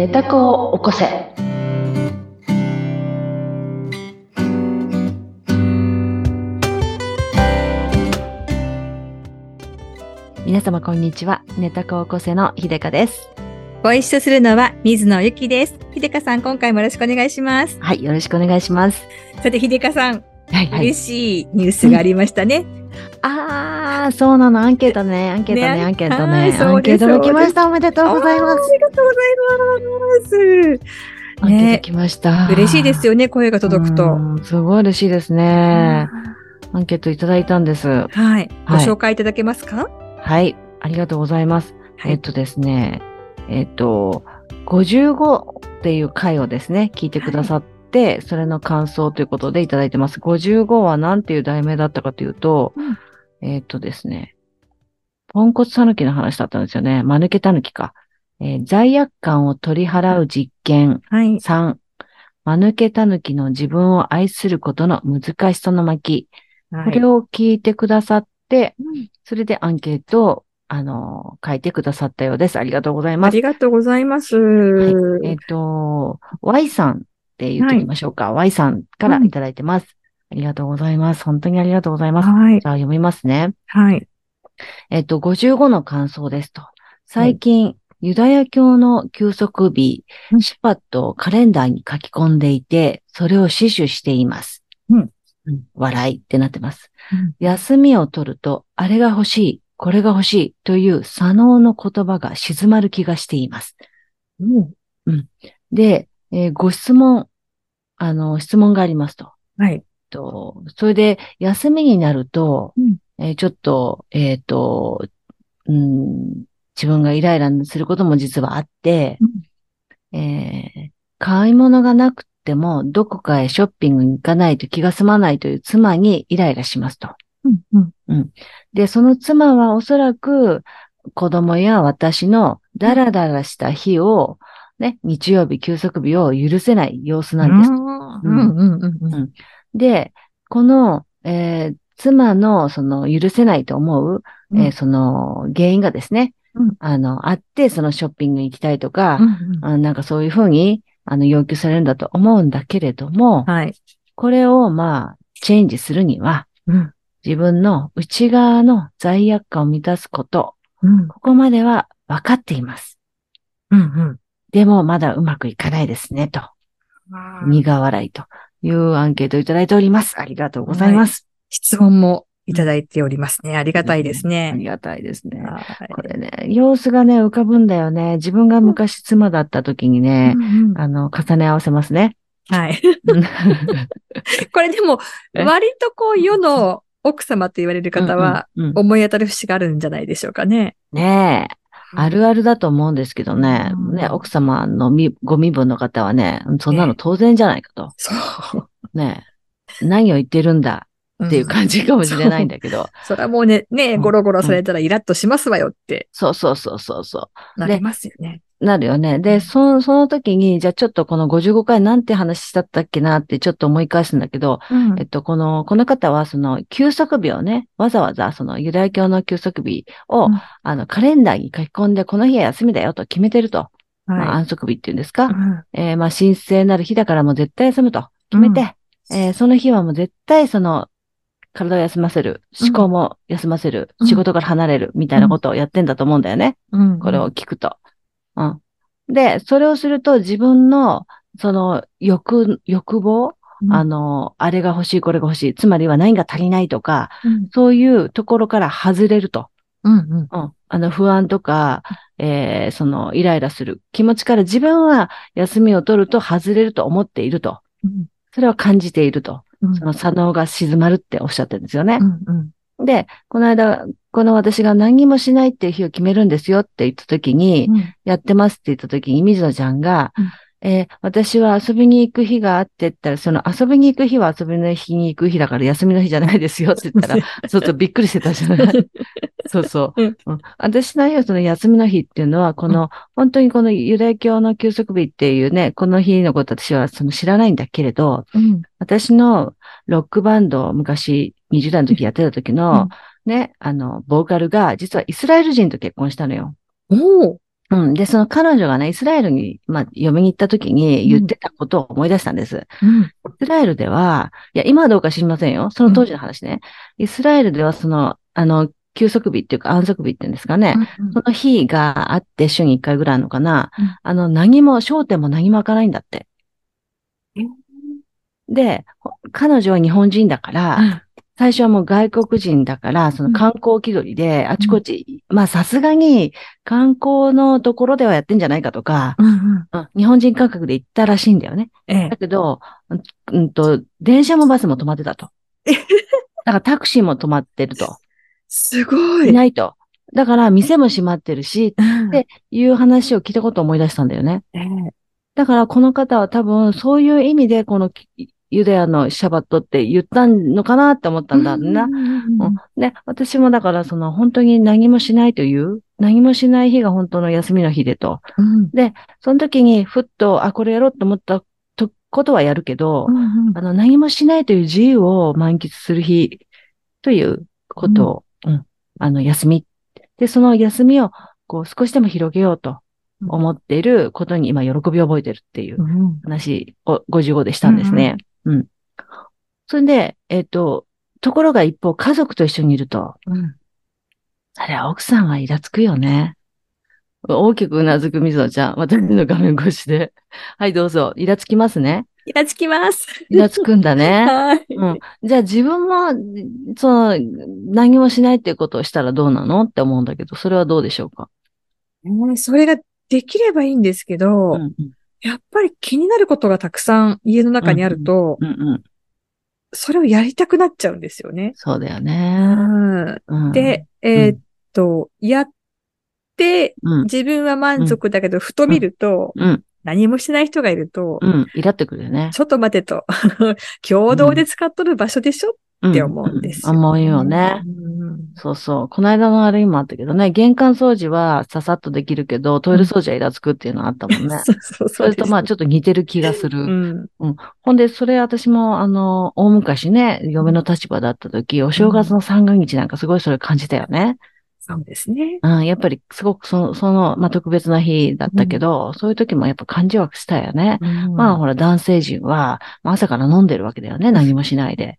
寝た子を起こせ。皆様こんにちは。寝た子を起こせのひでかです。ご一緒するのは水野ゆきです。ひでかさん、今回もよろしくお願いします。はい、よろしくお願いします。さて、ひでかさん、はい、はい。嬉しいニュースがありましたね。あー、そうなの。アンケートね。アンケートね。ねアンケートね。アンケートが来ました。おめでとうございます。ありがとうございます。アンケート来ました。嬉しいですよね、声が届くと。うんすごい嬉しいですね。アンケートいただいたんです。はい。ごはい紹介いただけますか？はい。ありがとうございます。はいえっとですね、えっと、55っていう回をですね、聞いてくださって、それの感想ということでいただいてます。55は何ていう題名だったかというと、うんえっとですね、ポンコツタヌキの話だったんですよね。間抜けタヌキか。えー罪悪感を取り払う実験。はい。3、間抜けタヌキの自分を愛することの難しさの巻。これを、を聞いてくださって、うんそれでアンケートを、あの、書いてくださったようです。ありがとうございあます。りがとうございます。はいえっ、と、Y さんって言ってみましょうか。Y さんからいただいてます、ありがとうございます。本当にありがとうございます。はい。じゃあ読みますね。はい。えっ、と、55の感想ですと。最近、ユダヤ教の休息日、うんシュパットをカレンダーに書き込んでいて、それを死守しています。うんうん笑いってなってます。うん休みを取ると、あれが欲しい、これが欲しいという左脳の言葉が静まる気がしています。うんで、えーご質問、あの、質問がありますと。はい。とそれで、休みになると、うんえーちょっと、えっ、と、うん、自分がイライラすることも実はあって、えー買い物がなくても、どこかへショッピングに行かないと気が済まないという妻にイライラしますと。うん。うん。で、その妻はおそらく子供や私のダラダラした日を、ね、日曜日、休息日を許せない様子なんです。うん。うん。うん。うん。で、この、えー妻のその許せないと思う、えーその原因がですね、うんあの、あって、そのショッピングに行きたいとか、うん。あなんかそういうふうに、あの、要求されるんだと思うんだけれども、はい。これをまあ、チェンジするには、うん。自分の内側の罪悪感を満たすこと、うん。ここまでは分かっています。うん。でもまだうまくいかないですね、と。苦笑いというアンケートをいただいております。ありがとうございます。質問もいただいておりますね。ありがたいですあね。りがたいですね。はいこれね、様子がね、浮かぶんだよね。自分が昔妻だった時にね、うんうんあの、重ね合わせますね。はい。う んこれでも、え？割とこう、世の奥様と言われる方は、うんうんうん思い当たる節があるんじゃないでしょうかね。ねえ。あるあるだと思うんですけどね。うんね、奥様のみご身分の方はね、そんなの当然じゃないかと。そう。ねえ。何を言ってるんだっていう感じかもしれないんだけど。それはもうね、ね、うんゴロゴロされたらイラッとしますわよってそうそうそうそうそなりますよね。う。なるよね。で、そその時に、じゃあちょっとこの55回なんて話だったっけなってちょっと思い返すんだけど、うんえっと、この、この方は、その、休息日をね、わざわざ、その、ユダヤ教の休息日を、うんあの、カレンダーに書き込んで、この日は休みだよと決めてると。まあ、は安息日っていうんですか？い。うんえーまあ、神聖なる日だからもう絶対休むと決めて、えーその日はもう絶対その、体を休ませる、思考も休ませる、うん仕事から離れる、みたいなことをやってんだと思うんだよね。うんこれを聞くと。うん。で、それをすると自分の、その、欲、欲望、うんあの、あれが欲しい、これが欲しい。つまりは何が足りないとか、うんそういうところから外れると。うんうんうん。あの、不安とか、えーその、イライラする気持ちから自分は休みを取ると外れると思っていると。うんそれを感じていると。うん。その左脳が静まるっておっしゃってるんですよね。う。んうん。で、この間、この私が何にもしないっていう日を決めるんですよって言った時に、うん。やってますって言った時に、水野ちゃんが、うんえー私は遊びに行く日があって言ったら、その遊びに行く日は遊びの日に行く日だから休みの日じゃないですよって言ったら、そうそうびっくりしてたじゃない？そうそう。うんうん私の日はその休みの日っていうのは、この、本当にこのユダヤ教の休息日っていうね、この日のこと私はその知らないんだけれど、うん私のロックバンドを昔20代の時やってた時の、ね、あの、ボーカルが実はイスラエル人と結婚したのよ。おおうん。で、その彼女がね、イスラエルに、まあ、嫁に行った時に言ってたことを思い出したんです。うん。イスラエルでは、いや、今はどうか知りませんよ。その当時の話ね。イスラエルでは、その、あの、休息日っていうか安息日っていうんですかね。その日があって、週に1回ぐらいあるのかな。うんあの、何も、焦点も何も開かないんだって。で、ほ彼女は日本人だから、最初はもう外国人だから、その観光気取りで、あちこち、まあさすがに観光のところではやってんじゃないかとか、うんうん。うん日本人感覚で行ったらしいんだよね。ええだ。けど、うんうんと、電車もバスも止まってたと。えだからタクシーも止まってると。すごい。いないと。だから店も閉まってるし、うんでいう話を聞いたことを思い出したんだよね。ええだからこの方は多分そういう意味でこのきユダヤのシャバットって言ったのかなって思ったんだな。うんうんうんうんで、私もだからその本当に何もしないという、何もしない日が本当の休みの日でと。うんその時にふっと、あ、これやろうと思ったとことはやるけど、うんうんあの、何もしないという自由を満喫する日ということを、うん、あの、休み。で、その休みを、こう、少しでも広げようと思っていることに今、喜びを覚えてるっていううん話を55でしたんですね。うん。それで、えっ、と、ところが一方、家族と一緒にいると、うんあれ、奥さんはイラつくよね。大きくうなずく水野ちゃん、私の画面越しで。はい、どうぞ。イラつきますね。イラつきます。イラつくんだね。はい。うん。じゃあ自分も、その、何もしないっていうことをしたらどうなの？って思うんだけど、それはどうでしょうか？ねそれができればいいんですけど、うんやっぱり気になることがたくさん家の中にあると、うんうんうん。それをやりたくなっちゃうんですよね。そうだようね。んうん、で、えーっと、やって、うん、自分は満足だけど、ふと見ると、うん、何もしない人がいると、うん、イラってくるよね。ちょっと待てと、共同で使っとる場所でしょって思うんですよ、思うよね。うんそうそう。この間のあれにもあったけどね、玄関掃除はささっとできるけど、トイレ掃除はイラつくっていうのがあったもんね。そうそうそれとまあちょっと似てる気がする。うん。ほんで、それ私も、あの、大昔ね、嫁の立場だった時、お正月の三が日なんかすごいそれ感じたよね。そうですね。うん、やっぱりすごくその、その、まあ、特別な日だったけど、そういう時もやっぱ感じはしたよね。まあ、ほら、男性陣は、まあ朝から飲んでるわけだよね、何もしないで。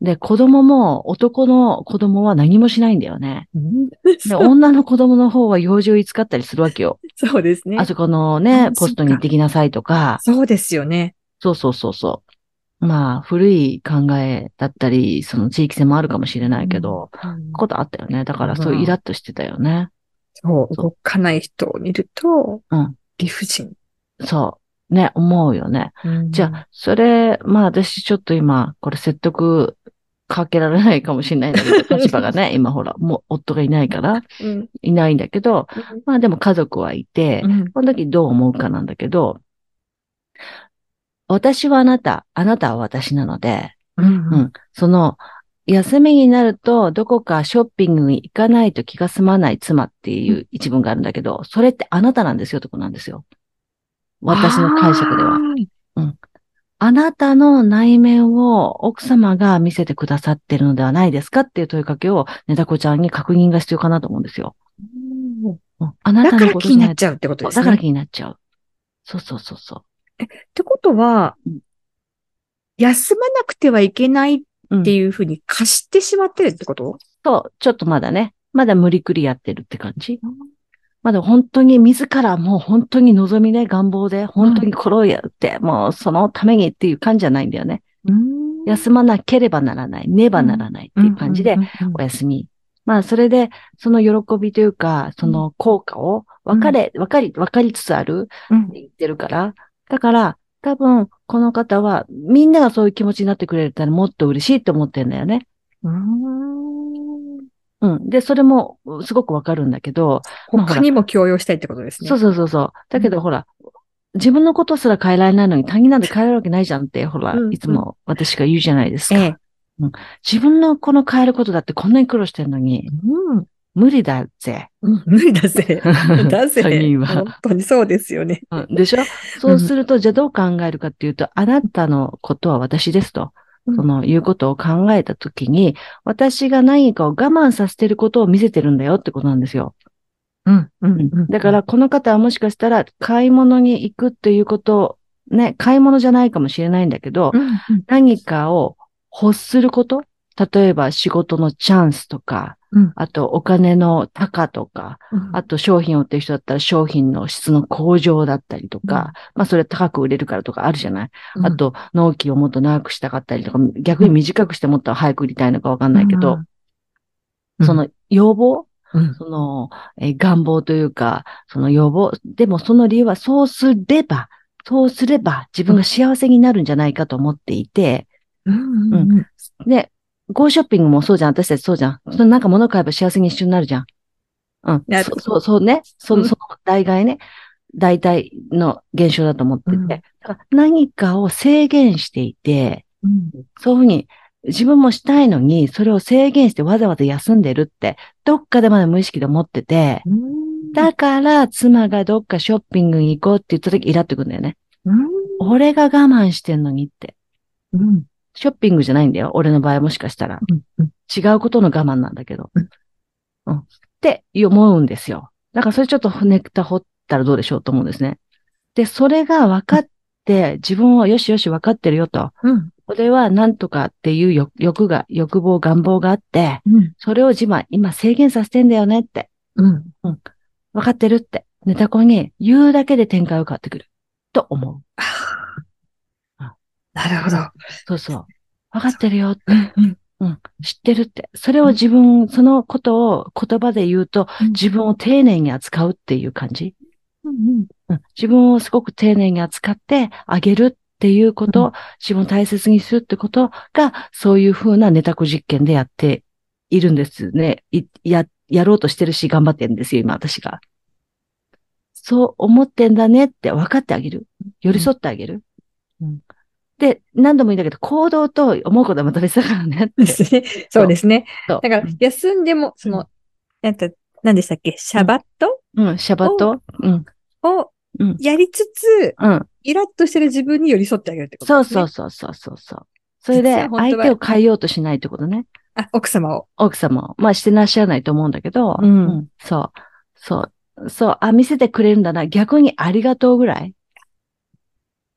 で、子供も、男の子供は何もしないんだよね。うんで、女の子供の方は用事を使ったりするわけよ。そうですねあ。そこのあね、ポストに行ってきなさいとか、そうですよね。そうそうそうそう。まあ、古い考えだったり、その地域性もあるかもしれないけど、うんことあったよね。だからそういうイラッとしてたよね。そう、動かない人を見ると、うん理不尽。そう。ね、思うよね。じゃあ、それ、まあ私ちょっと今、これ説得かけられないかもしれないんだけど、立場がね、今ほら、もう夫がいないから、うん、いないんだけど、まあでも家族はいて、うん。この時どう思うかなんだけど、私はあなた、あなたは私なので、うんうん。その、休みになると、どこかショッピングに行かないと気が済まない妻っていう一文があるんだけど、それってあなたなんですよ、とこなんですよ。私の解釈では。あなたの内面を奥様が見せてくださってるのではないですかっていう問いかけを、ねだこちゃんに確認が必要かなと思うんですよ。うんうんあなただから気になっちゃうってことですね。だから気になっちゃう。そうそうそうそってことはうん、休まなくてはいけないっう。うんていうふうに貸してしまってるってことそう、ちょっとまだね、まだ無理くりやってるって感じ。まだ本当に自らもう本当に望みで願望で本当にこれをやって、もうそのためにっていう感じじゃないんだよね。休まなければならない、ねばならないっていう感じでお休み。まあそれでその喜びというか、その効果を分かれ、分かり、分かりつつあるうんって言ってるから。だから多分この方はみんながそういう気持ちになってくれたらもっと嬉しいって思ってんだよね。うんうん。で、それもすごくわかるんだけど、他にも強要したいってことですね。そうそうそうそう。だけど、ほら、自分のことすら変えられないのに他人なんて変えられるわけないじゃんって、ほらうん、いつも私が言うじゃないですか。ええ。自分のこの変えることだってこんなに苦労してるのに、うん無理だぜ。うん無理だぜ。だぜ。他人は本当にそうですよね。うんでしょ？そうすると、じゃあどう考えるかっていうと、あなたのことは私ですと。うんその、いうことを考えたときに、私が何かを我慢させてることを見せてるんだよってことなんですよ。うん。うん。うん。だから、この方はもしかしたら、買い物に行くっていうこと、ね、買い物じゃないかもしれないんだけど、うん、うん。何かを欲すること例えば仕事のチャンスとか、うん。あとお金の高とか、あと商品を売ってる人だったら商品の質の向上だったりとか、まあそれ高く売れるからとかあるじゃない、あ、と納期をもっと長くしたかったりとか、逆に短くしてもっと早く売りたいのかわかんないけど、そ、の要望？うん。その、えー願望というか、その要望？でもその理由はそうすれば、そうすれば自分が幸せになるんじゃないかと思っていて、うん。うん。で、ゴーショッピングもそうじゃん。私たちそうじゃん。そのなんか物買えば幸せに一緒になるじゃん。うん。なるそそう、そうね。そうんの、その大概ね。大体の現象だと思ってて。うんだから何かを制限していて、うん。そういうふうに自分もしたいのに、それを制限してわざわざ休んでるって、どっかでまだ無意識で思ってて、うん。だから妻がどっかショッピングに行こうって言った時イラってくるんだよね。うん。俺が我慢してんのにって。うん。ショッピングじゃないんだよ。俺の場合もしかしたら。うん。違うことの我慢なんだけど。うんうん。って思うんですよ。だからそれちょっとネクタ掘ったらどうでしょうと思うんですね。で、それが分かって、自分をよしよし分かってるよと。うん。これは何とかっていう欲欲が、欲望、願望があって、うん。それを自分は今制限させてんだよねって。うん。分かってるって。ネタコに言うだけで展開を変わってくる。と思う。なるほど。そうそう。分かってるよって。うん。うん。知ってるって。それを自分、そのことを言葉で言うと、うん自分を丁寧に扱うっていう感じ？うん。うん。自分をすごく丁寧に扱ってあげるっていうこと、うん自分を大切にするってことが、そういうふうなネタコ実験でやっているんですね。いや、やろうとしてるし、頑張ってるんですよ、今私が。そう思ってんだねって分かってあげる。寄り添ってあげる。うんで、何度も言うんだけど、行動と思うことはまた別だからねって。ですね。そうですね。そうだから、休んでも、その、なんか、何でしたっけ？シャバット？うん、シャバト？うん、をうん、やりつつ、うん。イラッとしてる自分に寄り添ってあげるってことそう。そうそうそうそうそう。それで、相手を変えようとしないってことね。あ、奥様を。奥様を。まあ、してらっしゃらないと思うんだけど、うんそう。そう。そう。あ、見せてくれるんだな。逆にありがとうぐらい。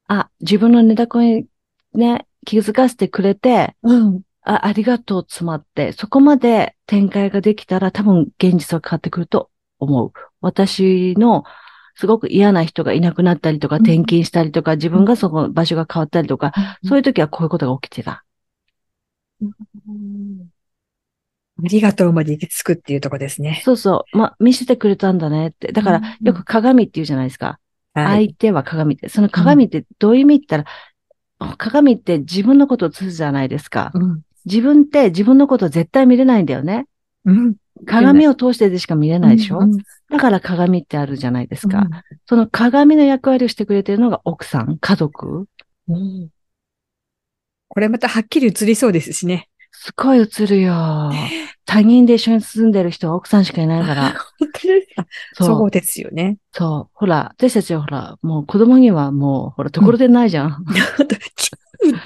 あ、自分のネタコにね、気づかせてくれて、うん。あ、ありがとう詰まって、そこまで展開ができたら多分現実は変わってくると思う。私のすごく嫌な人がいなくなったりとか、うん転勤したりとか、自分がそこ場所が変わったりとか、そういう時はこういうことが起きてた。うんありがとうまで行き着くっていうとこですね。そうそう。まあ、見せてくれたんだねって。だから、よく鏡って言うじゃないですか。はい。相手は鏡って。その鏡ってどういう意味って言ったら、鏡って自分のことを映すじゃないですか。うん。自分って自分のことを絶対見れないんだよね。うん。鏡を通してでしか見れないでしょ、うんだから鏡ってあるじゃないですか。うんその鏡の役割をしてくれてるのが奥さん、家族。うんこれまたはっきり映りそうですしね。すごい映るよ。他人で一緒に住んでる人は奥さんしかいないから。本当ですか？そう。ですよね。そう。ほら、私たちはほら、もう子供にはもう、ほら、ところでないじゃん。キュー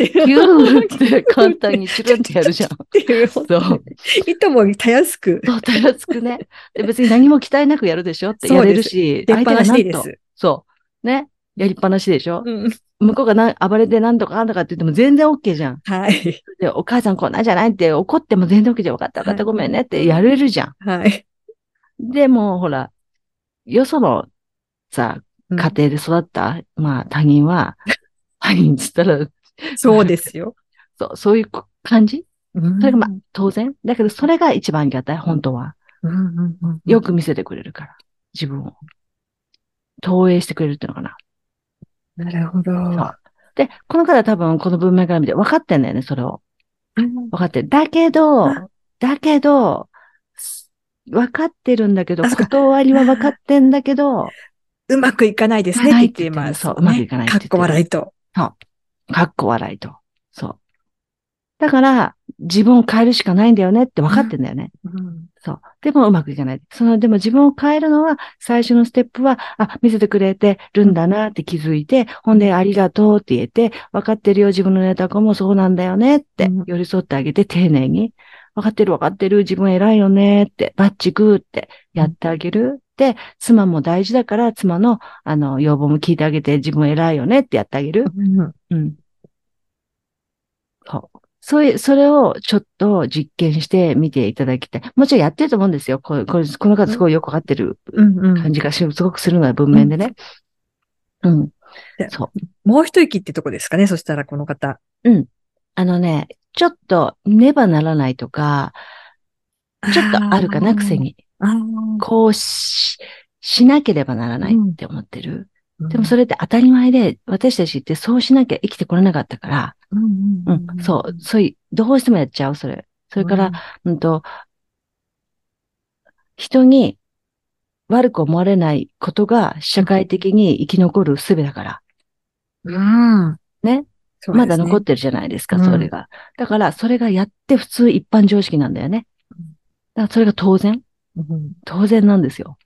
って。キューって簡単にチュルンってやるじゃん。そう。いともたやすく。そう、たやすくね。で別に何も期待なくやるでしょ？ってやれるし、出っ放しでいいで相手がなんとす。そう。ね？やりっぱなしでしょ、うん。向こうがな暴れてなんとかあんとかって言っても全然 OK じゃん。はい。で、お母さんこんなんじゃないって怒っても全然 OK じゃん。分かった分かったごめんねってやれるじゃん。はい。でも、ほら、よそのさ、うん家庭で育った、まあ他人は、他人っつったら、そうですよ。そう、そういう感じ？そそれがまあ当然？だけどそれが一番ありがたい、本当は。うんうんうんよく見せてくれるから、自分を。投影してくれるっていうのかな。なるほど。そうで、この方は多分この文面から見て分かってんだよね、それを。分かってる。だけどあ、だけど、す分かってるんだけど、断りは分かってんだけど、うまくいかないですねって言ってます。そううまくいかないって言ってるかっこ笑いと。かっこ笑いと。そう。だから、自分を変えるしかないんだよねって分かってんだよね。うんそう。でもうまくいかない。その、でも自分を変えるのは、最初のステップは、あ、見せてくれてるんだなって気づいて、ほんで、ありがとうって言えて、分かってるよ、自分のネタ子もそうなんだよねってうん、寄り添ってあげて、丁寧に。分かってる分かってる、自分偉いよねって、バッチグーってやってあげる。で、妻も大事だから、妻の、あの、要望も聞いてあげて、自分偉いよねってやってあげる。うんうん。そう。そういう、それをちょっと実験してみていただきたい。もちろんやってると思うんですよ。これ、これ、この方すごいよくわかってるうんうん感じがしすごくするのは文面でね。うんで。そう。もう一息ってとこですかね？そしたらこの方。あのね、ちょっとねばならないとか、ちょっとあるかな、癖に。こうし、しなければならないって思ってる。でもそれ、れって当たり前で、私たちってそうしなきゃ生きてこれなかったから、うんうん、そう、そういう、どうしてもやっちゃう、それ。それから、うんと、人に悪く思われないことが社会的に生き残る術だから。うん、うん。ね。ねまだ残ってるじゃないですか、うんそれが。だから、それがやって普通一般常識なんだよね。だから、それが当然うん当然なんですよ。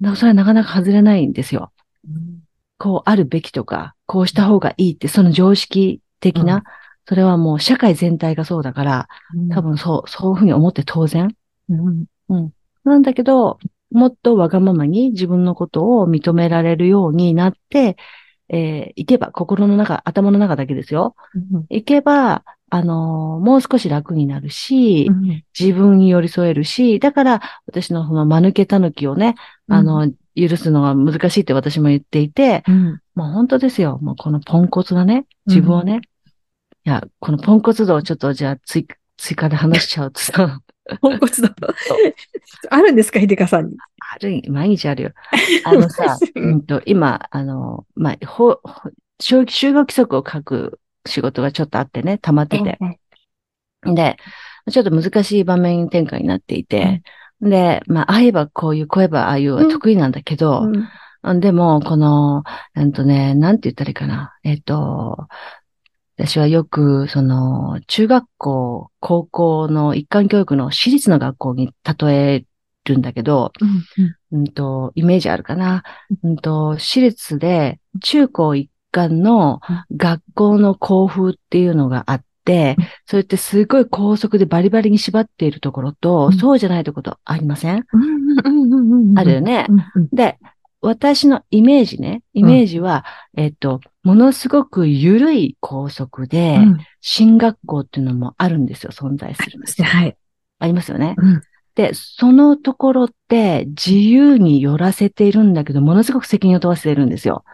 だから、それはなかなか外れないんですよ。うんこうあるべきとか、こうした方がいいって、その常識的な、うんそれはもう社会全体がそうだから、多分そう、そういうふうに思って当然。うんなんだけど、もっとわがままに自分のことを認められるようになって、えーいけば、心の中、頭の中だけですよ。うんいけば、あのーもう少し楽になるし、うん自分に寄り添えるし、だから私のその間抜けたぬきをね、あの、許すのが難しいって私も言っていて、うんもう本当ですよ。もうこのポンコツなね、自分をね、いや、このポンコツ度をちょっとじゃあ追追加で話しちゃうとさ、ポンコツだ。あるんですか、秀香さんに。ある、毎日あるよ。あのさ、うんと、今、あの、まあ、ほ、ほ就就業規則を書く仕事がちょっとあってね、溜まってて。で、ちょっと難しい場面転換になっていて、で、まあ、あえばこういう、こう言えばああいうは得意なんだけど、うんでも、この、うんとね、なんて言ったらいいかな。えっと、私はよく、その、中学校、高校の一貫教育の私立の学校に例えるんだけど、うんと、イメージあるかな？うん。と、私立で中高一貫の学校の校風っていうのがあってうん、それってすごい高速でバリバリに縛っているところと、うん。そうじゃないところとありません？うんあるよね。うんうん。で、私のイメージね、イメージは、えっと、ものすごく緩い校則で、うん。進学校っていうのもあるんですよ、存在するんですよ。はい。ありますよね。うんで、そのところって自由に寄らせているんだけど、ものすごく責任を問わせているんですよ。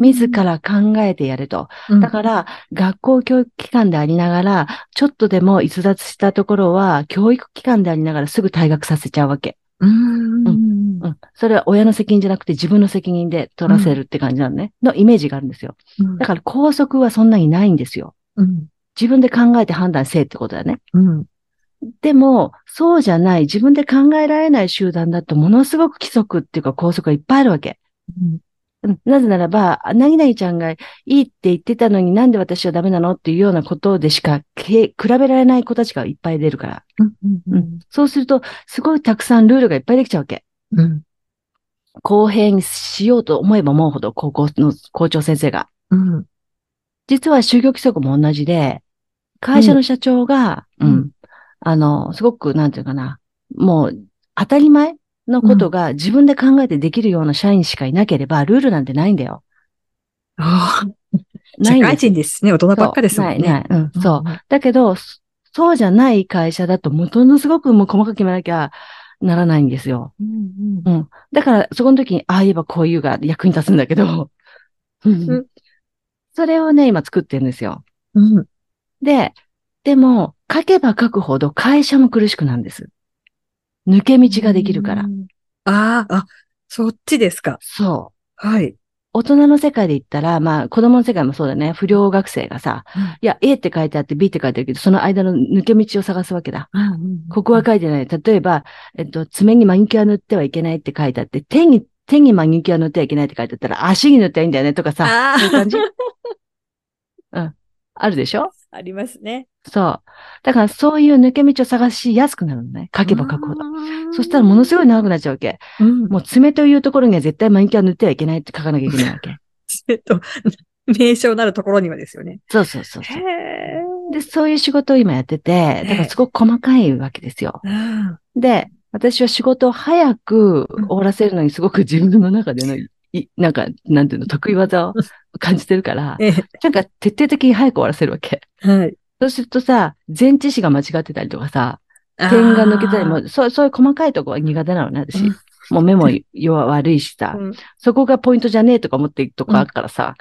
自ら考えてやれと。だから、学校教育機関でありながら、ちょっとでも逸脱したところは、教育機関でありながらすぐ退学させちゃうわけ。うんうん。それは親の責任じゃなくて自分の責任で取らせるって感じなのね。のイメージがあるんですよ。だから校則はそんなにないんですよ。うん自分で考えて判断せえってことだね。うんでも、そうじゃない、自分で考えられない集団だと、ものすごく規則っていうか校則がいっぱいあるわけ。うんなぜならば、なぎなぎちゃんがいいって言ってたのになんで私はダメなのっていうようなことでしかけ比べられない子たちがいっぱい出るから。うんそうすると、すごいたくさんルールがいっぱいできちゃうわけ。うん公平にしようと思えば思うほど、高校の校長先生が。うん実は就業規則も同じで、会社の社長が、ううんん、あの、すごく、なんていうかな、もう、当たり前のことが自分で考えてできるような社員しかいなければ、ルールなんてないんだよ。ああない社会人ですね。大人ばっかですもんね。そうない、ない。うん、そう。だけど、そそうじゃない会社だと、ものすごくもう細かく決めなきゃならないんですよ。うんうんうん。だから、そこの時に、ああ言えばこういうが役に立つんだけど、んそれをね、今作ってるんですよ。うんで、でも、書けば書くほど会社も苦しくなるんです。抜け道ができるから。。ああ、あ、そっちですか。そう。はい。大人の世界で言ったら、まあ、子供の世界もそうだね。不良学生がさ、いや、A って書いてあって B って書いてあるけど、その間の抜け道を探すわけだ。ここは書いてない。例えば、えっと、爪にマニキュア塗ってはいけないって書いてあって、手に、手にマニキュア塗ってはいけないって書いてあったら、足に塗ってはいいんだよねとかさ、あそういう感じ？うん。あるでしょ？ありますね。そう。だからそういう抜け道を探しやすくなるのね。書けば書くほど。どそしたらものすごい長くなっちゃうわけ。うん、もう爪というところには絶対マニキュア塗ってはいけないって書かなきゃいけないわけ。えっと、名称なるところにはですよね。そうそうそうそう。へで、そういう仕事を今やってて、だからすごく細かいわけですよ。ーで、私は仕事を早く終わらせるのにすごく自分の中での、いなんか、なんていうの、得意技を感じてるから、ええなんか徹底的に早く終わらせるわけ。はい。そうするとさ、前置詞が間違ってたりとかさ、点が抜けたりも、そう、そういう細かいとこは苦手なのね、私。うんもう目も弱悪いしさ、うんそこがポイントじゃねえとか思っていくとこあるからさ。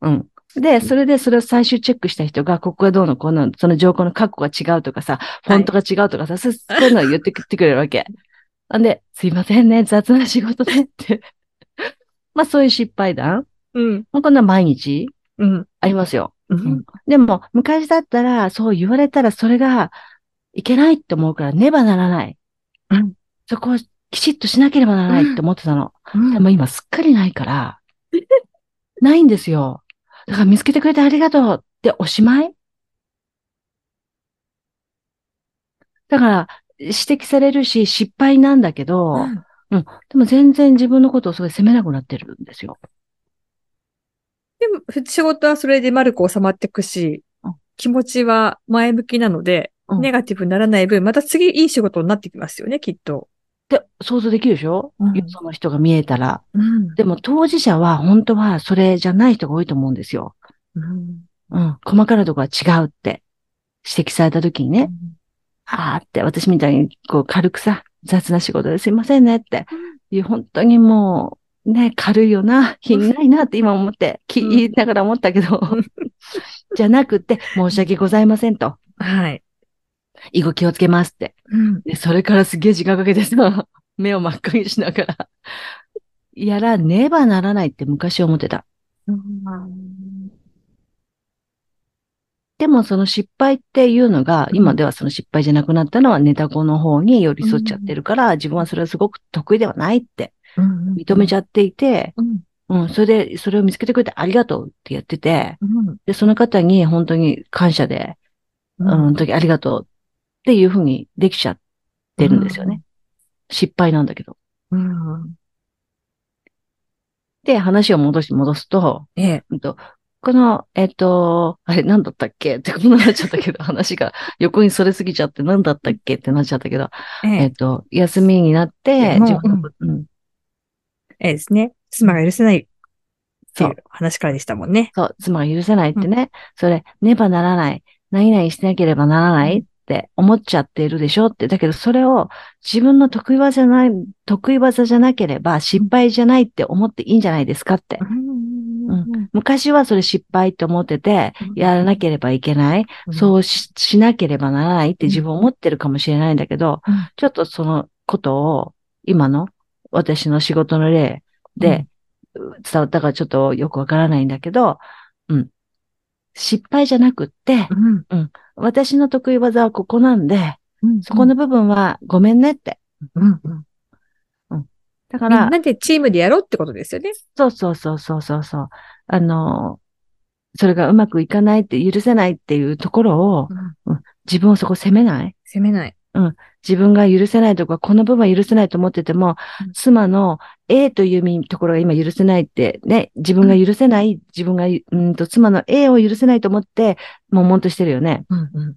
うん。で、それでそれを最終チェックした人が、ここがどうのこうの、その情報の括弧が違うとかさ、フォントが違うとかさ、そうそういうのを言ってきてくれるわけ。なんで、すいませんね、雑な仕事でって。まあそういう失敗談。うん。まあこんな毎日うん。ありますよ。うん。でも、昔だったら、そう言われたらそれがいけないって思うから、ねばならない。うんそこをきちっとしなければならないって思ってたの。でも今すっかりないから、ないんですよ。だから見つけてくれてありがとうっておしまいだから、指摘されるし失敗なんだけど、うんうん。でも全然自分のことをすごい責めなくなってるんですよ。でも、仕事はそれで丸く収まっていくしうん、気持ちは前向きなので、うんネガティブにならない分、また次いい仕事になってきますよね、きっと。って想像できるでしょ、うんよその人が見えたら。うん。でも当事者は本当はそれじゃない人が多いと思うんですよ。うん。うん。細かなところは違うって指摘された時にね、あーって私みたいにこう軽くさ、雑な仕事ですいませんねっていう本当にもうね、軽いよな、品ないなって今思って、聞いながら思ったけど、うん じゃなくて申し訳ございませんと。はい。以後気をつけますって。うん。で、それからすげえ時間かけてさ、目を真っ赤にしながら、やらねばならないって昔思ってた。でもその失敗っていうのが、うん今ではその失敗じゃなくなったのはネタ子の方に寄り添っちゃってるから、自分はそれはすごく得意ではないって認めちゃゃっていて、うん。うん、それで、それを見つけてくれてありがとうってやってて、うん。で、その方に本当に感謝で、うん、本当にありがとうっていうふうにできちゃってるんですよね。失敗なんだけど。うん。で、話を戻し、戻すと、ええ。うんとこの、えっ、と、あれ、何だったっけ？ってことになっちゃったけど、話が横にそれすぎちゃって何だったっけ？ってなっちゃったけど、ええっ、え。と、休みになって、自分のうん、ええですね。妻が許せないってそいうう話からでしたもんね。そう、妻が許せないってね、それ、ねばならない、何々しなければならないって思っちゃっているでしょって、だけどそれを自分の得意技じゃない、得意技じゃなければ失敗じゃないって思っていいんじゃないですかって。昔はそれ失敗って思ってて、やらなければいけない、そうししなければならないって自分思ってるかもしれないんだけど、うん。ちょっとそのことを今の私の仕事の例で伝わったかちょっとよくわからないんだけど、うん。失敗じゃなくって、うん。私の得意技はここなんで、うん。そこの部分はごめんねって。うん。うん。だから、みんなでチームでやろうってことですよね。そうそうそうそうそうそう。あの、それがうまくいかないって許せないっていうところを、自分をそこ責めない責めない。自分が許せないとか、この部分は許せないと思ってても、うん妻の A というところが今許せないって、ね、自分が許せない、自分が、うんと、妻の A を許せないと思って、悶々としてるよね。うん。う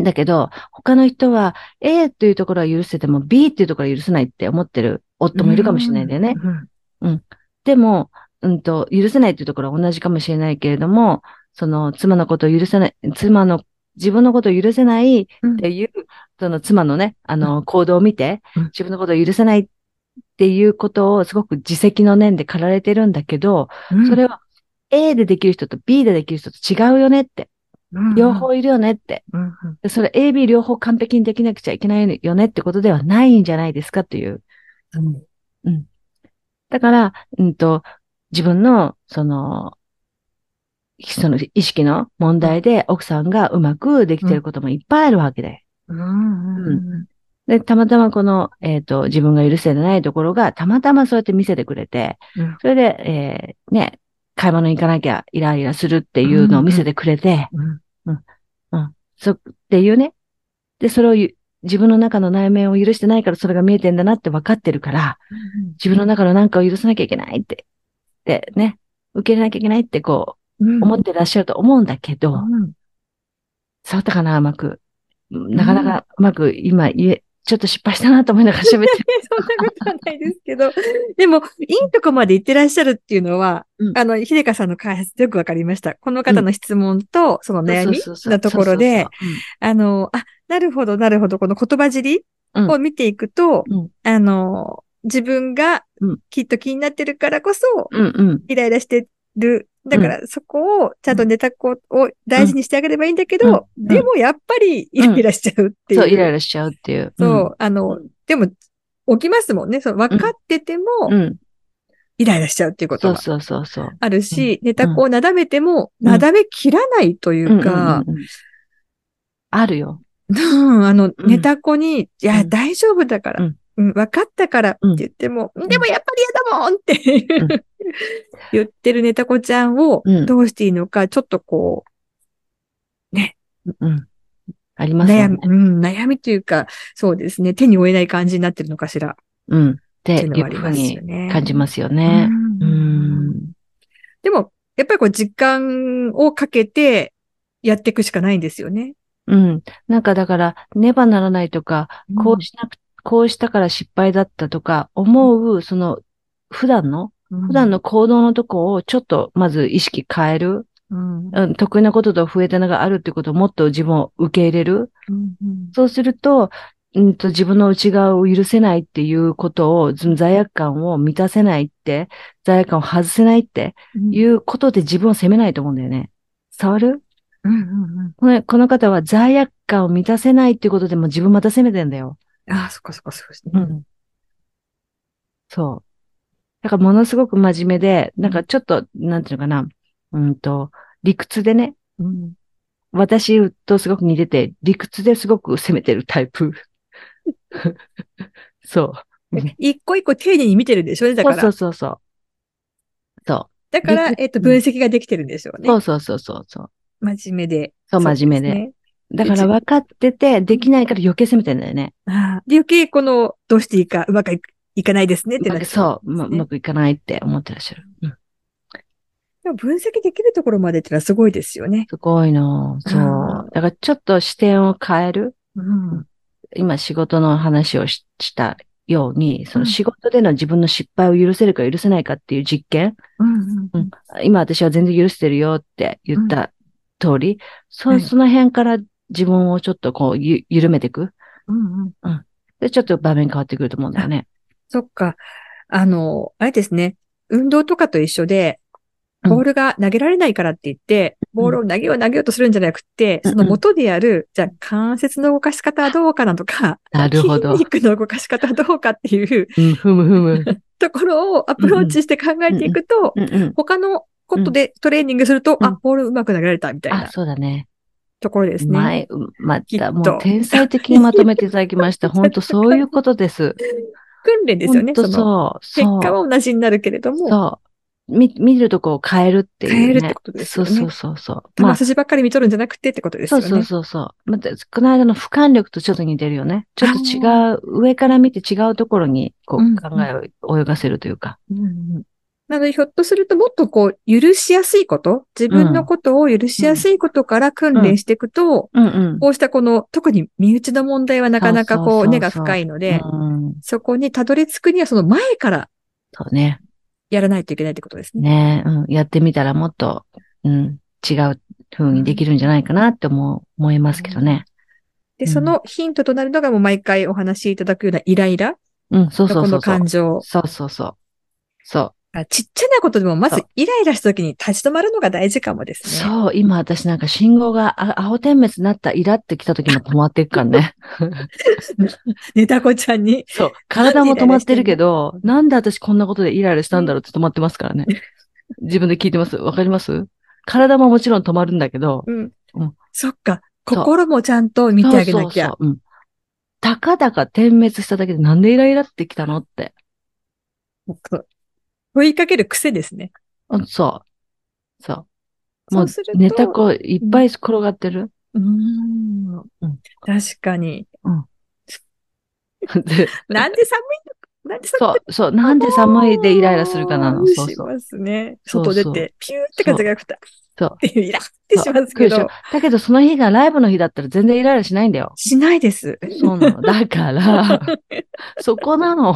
ん。だけど、他の人は A というところは許せても B っていうところは許せないって思ってる夫もいるかもしれないんだよね。うん。でも、うんと、許せないっていうところは同じかもしれないけれども、その妻のことを許せない、妻の、自分のことを許せないっていう、その妻のね、あの、行動を見てうん、自分のことを許せないっていうことをすごく自責の念で駆られてるんだけど、うん。それは A でできる人と B でできる人と違うよねって、うん、両方いるよねって、それ A、B 両方完璧にできなくちゃいけないよねってことではないんじゃないですかっていう。うん。だから、うんと、自分の、その、その意識の問題で奥さんがうまくできてることもいっぱいあるわけで。うん。で、たまたまこの、えっ、と、自分が許せてないところが、たまたまそうやって見せてくれて、うんそれで、えーね、買い物に行かなきゃイライラするっていうのを見せてくれて、うん。そ、っていうね。で、それをゆ自分の中の内面を許してないからそれが見えてんだなって分かってるから、自分の中の何かを許さなきゃいけないって、でね、受け入れなきゃいけないってこう、思ってらっしゃると思うんだけど、うん。伝わったかな、うまく。なかなかうまく今言え、ちょっと失敗したなと思いながら喋ってる。そんなことはないですけど。でも、いいとこまで行ってらっしゃるっていうのは、うんあの、秀香さんの開発でよくわかりました。この方の質問と、その悩みのところで、あの、あ、なるほど、なるほど、この言葉尻うんを見ていくと、うんあの、自分がうんきっと気になってるからこそ、うんうん。イライラしてる。だから、そこを、ちゃんとネタ子を大事にしてあげればいいんだけど、うん。でもやっぱりイライラしちゃうっていう。そう、イライラしちゃうっていう。そう、あの、うんでも、起きますもんね。そう分かってても。イライラしちゃうっていうことがそうそうそう。あるし、ネタ子をなだめても、うん。なだめ切らないというか、あるよ。うん、あの、うん。ネタ子に、いや、うん。大丈夫だから、うんうん、分かったからって言っても、んでもやっぱり嫌だもんって、う言ってるネタ子ちゃんをうんどうしていいのか、ちょっとこうん。ありう、ますよね悩み、。うん、悩みというか、そうですね、手に負えない感じになってるのかしら。うん。っってていうふうによね。感じますよね。ううんん。でも、やっぱりこう、時間をかけてやっていくしかないんですよね。うん。なんかだから、ねばならないとか、こうしなく、こうしたから失敗だったとか、思う、その、普段の、うん普段の行動のとこをちょっとまず意識変える。うんうん、得意なことと増えたのがあるってことをもっと自分を受け入れる。うんうんそうすると、うんと自分の内側を許せないっていうことを、罪悪感を満たせないって、罪悪感を外せないっていうことで自分を責めないと思うんだよね。触る？うんうんうんこのこの方は罪悪感を満たせないっていうことでも自分また責めてんだよ。ああ、そっかそっか、そうですね。うん。そう。だからものすごく真面目で、なんかちょっと、なんていうのかな、うんと、理屈でね、うん私とすごく似てて、理屈ですごく責めてるタイプ。そう。うん一個一個丁寧に見てるんでしょだから。そうそうそうそう。そだからえっと、分析ができてるんでしょうう。ね。そうそうそうそうそう。真面目で。そう真面目でだから分かってて、できないから余計責めてんだよね。で、余計この、どうしていいか、うまくいかないですねってなっちゃそう、うまうまくいかないって思ってらっしゃる。うんでも分析できるところまでってのはすごいですよね。すごいの。そあう。だからちょっと視点を変える。うん。今仕事の話をししたように、そのうん仕事での自分の失敗を許せるか許せないかっていう実験。うんうん今私は全然許してるよって言った通り、そはいその辺から自分をちょっとこうゆ緩めていく？うんうん。で、ちょっと場面変わってくると思うんだよね。そっか。あの、あれですね。運動とかと一緒で、ボールが投げられないからって言って、ボールを投げよう投げようとするんじゃなくて、うんその元である、じゃあ関節の動かし方はどうかなとか、なるほど筋肉の動かし方はどうかっていううん、ふむふむ。ところをアプローチして考えていくと、うんうん。他のことでトレーニングすると、うんあ、ボールうまく投げられたみたいあ、なそうだね。ところですね。前、また、もう天才的にまとめていただきました。本当そういうことです。訓練ですよね。そう。そう。結果は同じになるけれども、そう。見、見るとこを変えるっていう、ね。変えるってことですよねそうそうそうそう。まあ、球筋ばっかり見とるんじゃなくてってことですよね。そうそうそうそう。また、この間の俯瞰力とちょっと似てるよね。ちょっと違う、上から見て違うところに、こう考えを泳がせるというか。うんうんなので、ひょっとするともっとこう、許しやすいこと、自分のことを許しやすいことから訓練していくと。こうしたこの、特に身内の問題はなかなかこう、根が深いので、うん、そこにたどり着くにはその前からそうね。やらないといけないってことですね。ねうん。やってみたらもっと、うん、違う風にできるんじゃないかなって思う、思いますけどね。で、うんそのヒントとなるのがもう毎回お話しいただくようなイライラうん、そうのこのそうそうそう。感情。そうそうそう。そう。あちっちゃなことでもまずイライラした時に立ち止まるのが大事かもですね。そう、今私なんか信号があ青点滅になったイラって来た時も止まっていくからね。ネタ子ちゃんに。そう。体も止まってるけど、なんで私こんなことでイライラしたんだろうって止まってますからね。自分で聞いてます？わかります？体ももちろん止まるんだけど、うん。うんそっか。心もちゃんと見てあげなきゃ。そうそうそう。うん。たかだか点滅しただけでなんでイライラってきたのって。そう問いかける癖ですね。うんそう。そう。もうそうすると。ネタこういっぱい転がってる？うーんうん確かに。で なんで寒いなんで寒いそう、そう、なんで寒いでイライラするかなの？そう。しますね。外出て、ピューって風が吹いた。そうイラってしますけど。だけどその日がライブの日だったら全然イライラしないんだよ。しないです。そうなの。だから、そこなの。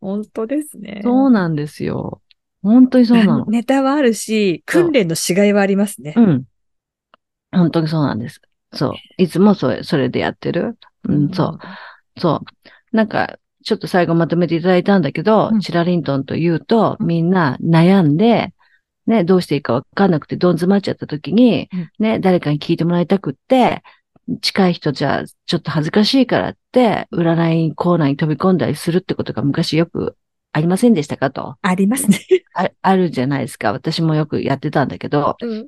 本当ですね。そうなんですよ。本当にそうなの。ネタはあるし、訓練のしがいはありますねう。ん。本当にそうなんです。そう。いつもそれ、それでやってる。うん、そう。そう。なんか、ちょっと最後まとめていただいたんだけど、うんチラリントンと言うと、うんみんな悩んで、ね、どうしていいかわかんなくてどん詰まっちゃった時に、うんね、誰かに聞いてもらいたくって、近い人じゃちょっと恥ずかしいからって、占いコーナーに飛び込んだりするってことが昔よくありませんでしたかと。ありますね。ああるじゃないですか。私もよくやってたんだけど。うん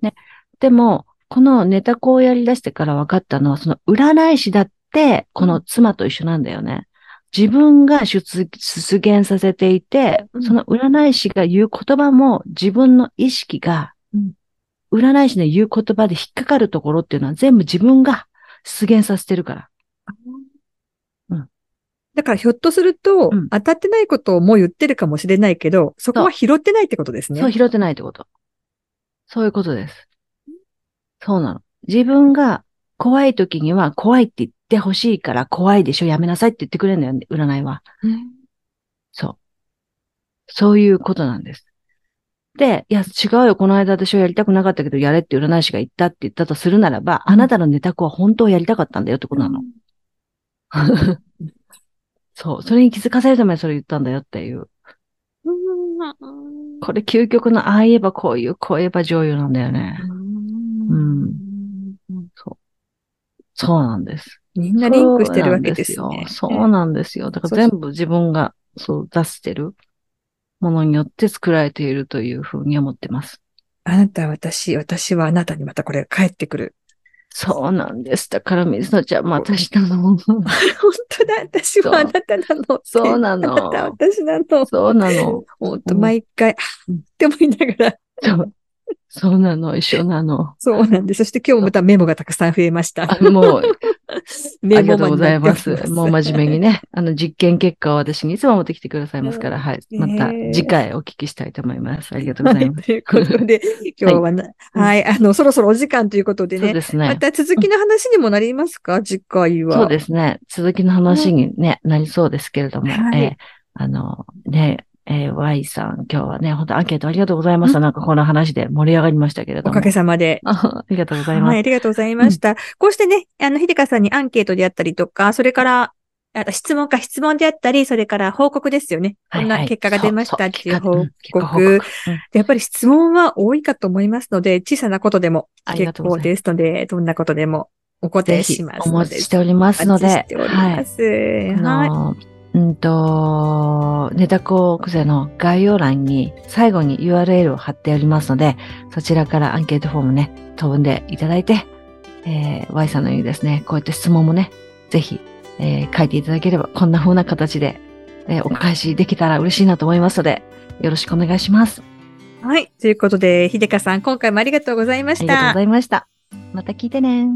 でも、このネタコをやり出してから分かったのは、その占い師だって、この妻と一緒なんだよね。自分が出出現させていてう、んその占い師が言う言葉も自分の意識がうん、占い師の言う言葉で引っかかるところっていうのは全部自分が出現させてるから。うんだからひょっとすると、うん当たってないことをもう言ってるかもしれないけど、そこは拾ってないってことですね。そう拾ってないってこと。そういうことです。そうなの。自分が怖い時には怖いって言ってほしいから怖いでしょやめなさいって言ってくれるんだよね、占いは。うんそう。そういうことなんです。で、いや、違うよ。この間私はやりたくなかったけど、やれって占い師が言ったって言ったとするならば、あなたのネタ子は本当はやりたかったんだよってことなの。そう。それに気づかせるためにそれ言ったんだよっていう。これ究極のああ言えばこういう、こう言えば女優なんだよね。うん。そうなんです。みんなリンクしてるわけですそうなんね。よそうなんですよ。だから全部自分がそう出してるものによって作られているというふうに思ってます。あなたは私、私はあなたにまたこれが返ってくる。そうなんです。だから水野ちゃんも私なの。本当だ、私はあなたなの。そうなのあなたは私なの。そうなの。毎回、あうんって思いながら。そうなの。一緒なの。そうなんです。そして今日もまたメモがたくさん増えました。あもう、メありがとうございます。もう真面目にね、あの実験結果を私にいつも持ってきてくださいますから、はい。また次回お聞きしたいと思います。ありがとうございます。ということで、今日はな、はい、あの、そろそろお時間ということでね、そうですね。また続きの話にもなりますか？次回は。そうですね。続きの話に、ね、なりそうですけれども、はいえーあの、ね、えー Y さん、今日はね、本当アンケートありがとうございました。なんかこの話で盛り上がりましたけれども。おかげさまで。あ ありがとうございます。はい、ありがとうございました。こうしてね、あの、ひでかさんにアンケートであったりとか、それから、あ質問か質問であったり、それから報告ですよね。こんはいはない結果が出ましたっていう報告。告うんやっぱり質問は多いかと思いますので、小さなことでも結構ですので、どんなことでもお答えしますおので。待ちしておりますので、お待ちしております。あはい。のうんと、ネタコクゼの概要欄に最後に URL を貼っておりますので、そちらからアンケートフォームね、飛んでいただいて、えー Y さんのようにですね、こういった質問もね、ぜひ、えー書いていただければ、こんな風な形で、えーお返しできたら嬉しいなと思いますので、よろしくお願いします。はい。ということで、ひでかさん、今回もありがとうございましたありがとうござ。いました。また聞いてね。